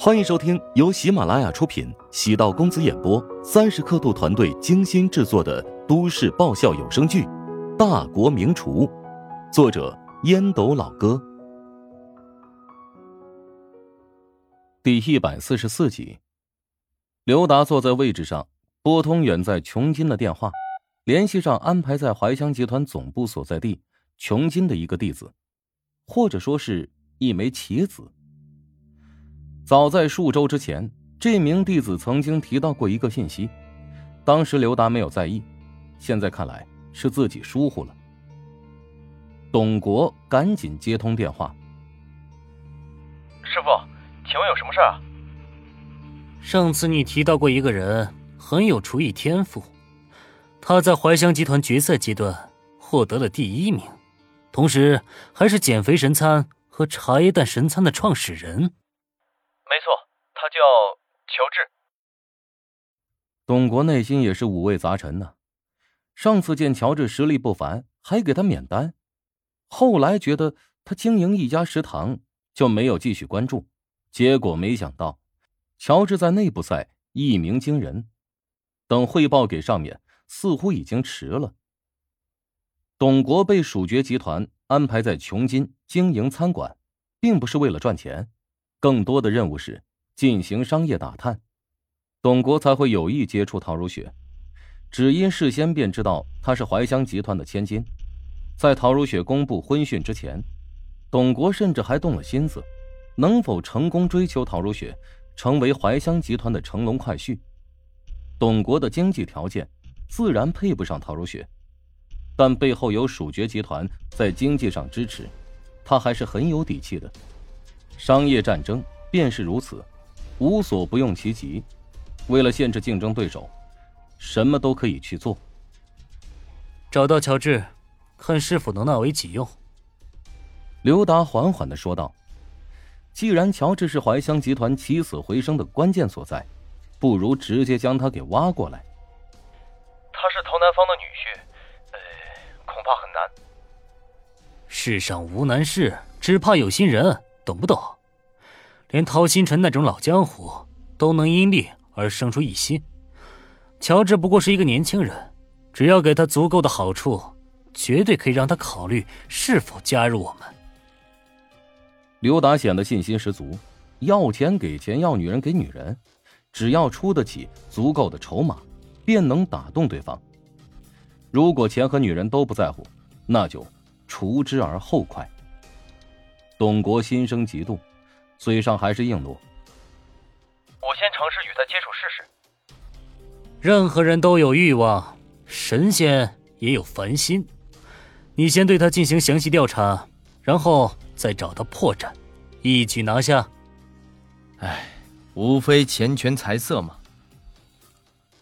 欢迎收听由喜马拉雅出品、喜道公子演播、三十刻度团队精心制作的都市爆笑有声剧《大国名厨》，作者烟斗老哥，第一百四十四集。刘达坐在位置上，拨通远在琼金的电话，联系上安排在怀香集团总部所在地琼金的一个弟子，或者说是一枚棋子。早在数周之前，这名弟子曾经提到过一个信息，当时刘达没有在意，现在看来是自己疏忽了。董国赶紧接通电话：“师傅，请问有什么事啊？”上次你提到过一个人很有厨艺天赋，他在怀香集团决赛阶段获得了第一名，同时还是减肥神餐和茶叶蛋神餐的创始人。没错，他叫乔治。董国内心也是五味杂陈呢。上次见乔治实力不凡，还给他免单；后来觉得他经营一家食堂，就没有继续关注。结果没想到，乔治在内部赛一鸣惊人。等汇报给上面，似乎已经迟了。董国被蜀爵集团安排在琼金经营餐馆，并不是为了赚钱。更多的任务是进行商业打探，董国才会有意接触陶如雪，只因事先便知道她是怀香集团的千金。在陶如雪公布婚讯之前，董国甚至还动了心思，能否成功追求陶如雪，成为怀香集团的乘龙快婿。董国的经济条件自然配不上陶如雪，但背后有蜀爵集团在经济上支持，他还是很有底气的。商业战争便是如此，无所不用其极。为了限制竞争对手，什么都可以去做。找到乔治，看是否能纳为己用。刘达缓缓的说道：“既然乔治是怀乡集团起死回生的关键所在，不如直接将他给挖过来。他是陶南方的女婿，呃，恐怕很难。世上无难事，只怕有心人。”懂不懂？连陶星辰那种老江湖都能因利而生出异心，乔治不过是一个年轻人，只要给他足够的好处，绝对可以让他考虑是否加入我们。刘达显得信心十足，要钱给钱，要女人给女人，只要出得起足够的筹码，便能打动对方。如果钱和女人都不在乎，那就除之而后快。董国心生嫉妒，嘴上还是硬诺：“我先尝试与他接触试试。”任何人都有欲望，神仙也有凡心。你先对他进行详细调查，然后再找到破绽，一举拿下。唉，无非钱权财色嘛。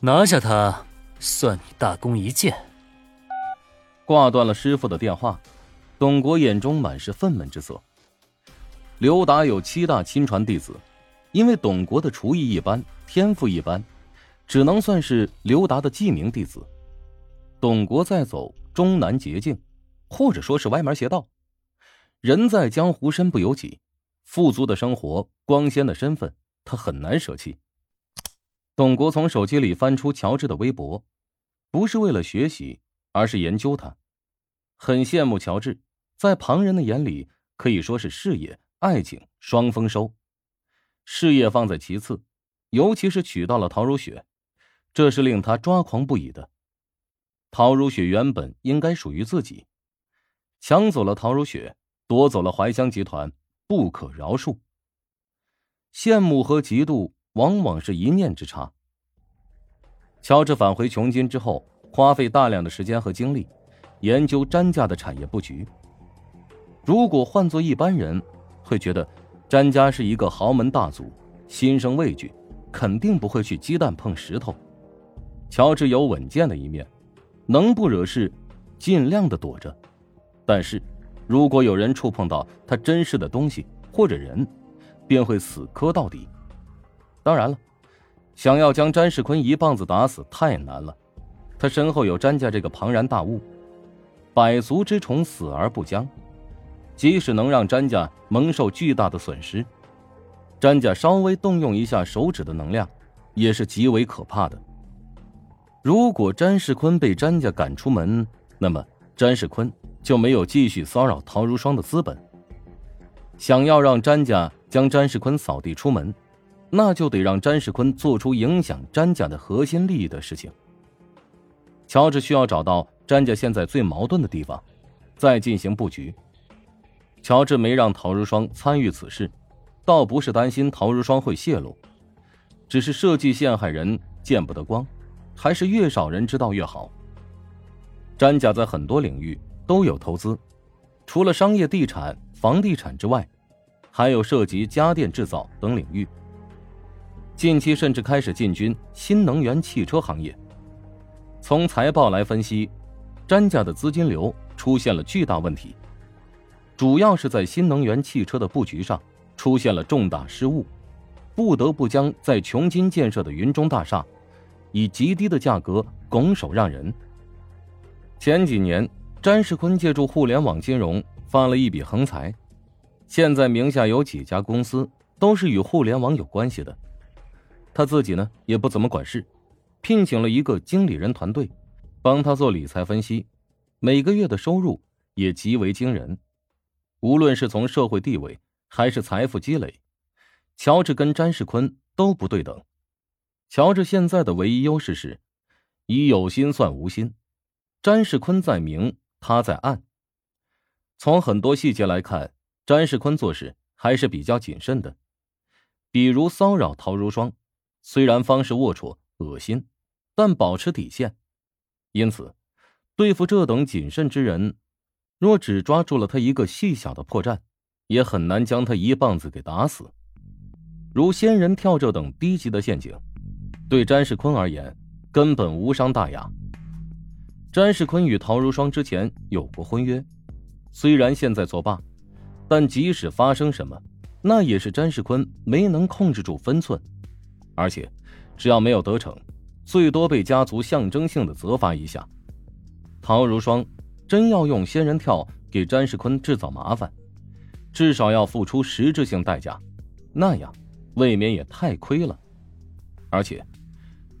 拿下他，算你大功一件。挂断了师傅的电话，董国眼中满是愤懑之色。刘达有七大亲传弟子，因为董国的厨艺一般，天赋一般，只能算是刘达的记名弟子。董国在走中南捷径，或者说是歪门邪道。人在江湖身不由己，富足的生活、光鲜的身份，他很难舍弃。董国从手机里翻出乔治的微博，不是为了学习，而是研究他。很羡慕乔治，在旁人的眼里可以说是事业。爱情双丰收，事业放在其次，尤其是娶到了陶如雪，这是令他抓狂不已的。陶如雪原本应该属于自己，抢走了陶如雪，夺走了怀香集团，不可饶恕。羡慕和嫉妒往往是一念之差。乔治返回琼金之后，花费大量的时间和精力研究詹家的产业布局。如果换做一般人，会觉得詹家是一个豪门大族，心生畏惧，肯定不会去鸡蛋碰石头。乔治有稳健的一面，能不惹事，尽量的躲着。但是，如果有人触碰到他珍视的东西或者人，便会死磕到底。当然了，想要将詹世坤一棒子打死太难了，他身后有詹家这个庞然大物，百足之虫，死而不僵。即使能让詹家蒙受巨大的损失，詹家稍微动用一下手指的能量，也是极为可怕的。如果詹世坤被詹家赶出门，那么詹世坤就没有继续骚扰陶如霜的资本。想要让詹家将詹世坤扫地出门，那就得让詹世坤做出影响詹家的核心利益的事情。乔治需要找到詹家现在最矛盾的地方，再进行布局。乔治没让陶如霜参与此事，倒不是担心陶如霜会泄露，只是设计陷害人见不得光。还是越少人知道越好。詹家在很多领域都有投资，除了商业地产、房地产之外，还有涉及家电制造等领域。近期甚至开始进军新能源汽车行业。从财报来分析，詹家的资金流出现了巨大问题，主要是在新能源汽车的布局上出现了重大失误，不得不将在琼金建设的云中大厦。以极低的价格拱手让人。前几年，詹世坤借助互联网金融发了一笔横财，现在名下有几家公司都是与互联网有关系的。他自己呢也不怎么管事，聘请了一个经理人团队，帮他做理财分析，每个月的收入也极为惊人。无论是从社会地位还是财富积累，乔治跟詹世坤都不对等。乔治现在的唯一优势是，以有心算无心。詹世坤在明，他在暗。从很多细节来看，詹世坤做事还是比较谨慎的。比如骚扰陶如霜，虽然方式龌龊、恶心，但保持底线。因此，对付这等谨慎之人，若只抓住了他一个细小的破绽，也很难将他一棒子给打死。如仙人跳这等低级的陷阱。对詹世坤而言，根本无伤大雅。詹世坤与陶如霜之前有过婚约，虽然现在作罢，但即使发生什么，那也是詹世坤没能控制住分寸。而且，只要没有得逞，最多被家族象征性的责罚一下。陶如霜真要用仙人跳给詹世坤制造麻烦，至少要付出实质性代价，那样未免也太亏了。而且。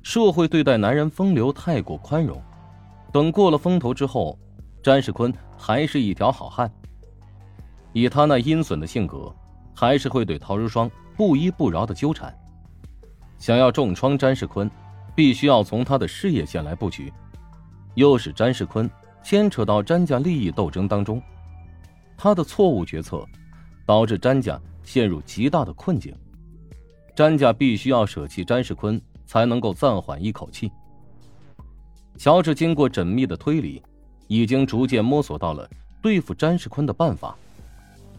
社会对待男人风流太过宽容，等过了风头之后，詹世坤还是一条好汉。以他那阴损的性格，还是会对陶如霜不依不饶的纠缠。想要重创詹世坤，必须要从他的事业线来布局，又是詹世坤牵扯到詹家利益斗争当中。他的错误决策，导致詹家陷入极大的困境。詹家必须要舍弃詹世坤。才能够暂缓一口气。乔治经过缜密的推理，已经逐渐摸索到了对付詹世坤的办法。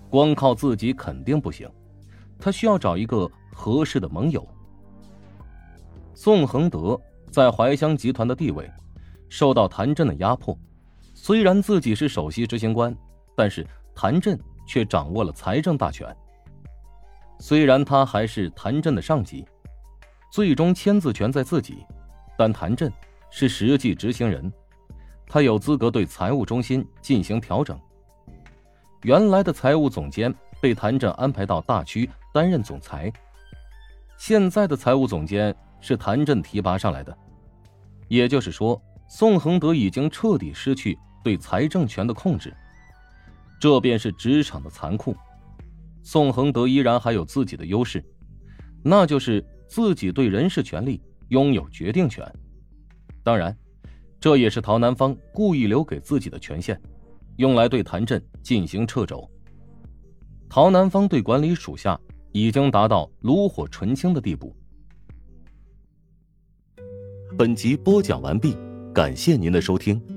光靠自己肯定不行，他需要找一个合适的盟友。宋恒德在怀乡集团的地位受到谭震的压迫，虽然自己是首席执行官，但是谭震却掌握了财政大权。虽然他还是谭震的上级。最终签字权在自己，但谭震是实际执行人，他有资格对财务中心进行调整。原来的财务总监被谭震安排到大区担任总裁，现在的财务总监是谭震提拔上来的，也就是说，宋恒德已经彻底失去对财政权的控制，这便是职场的残酷。宋恒德依然还有自己的优势，那就是。自己对人事权力拥有决定权，当然，这也是陶南方故意留给自己的权限，用来对谭震进行掣肘。陶南方对管理属下已经达到炉火纯青的地步。本集播讲完毕，感谢您的收听。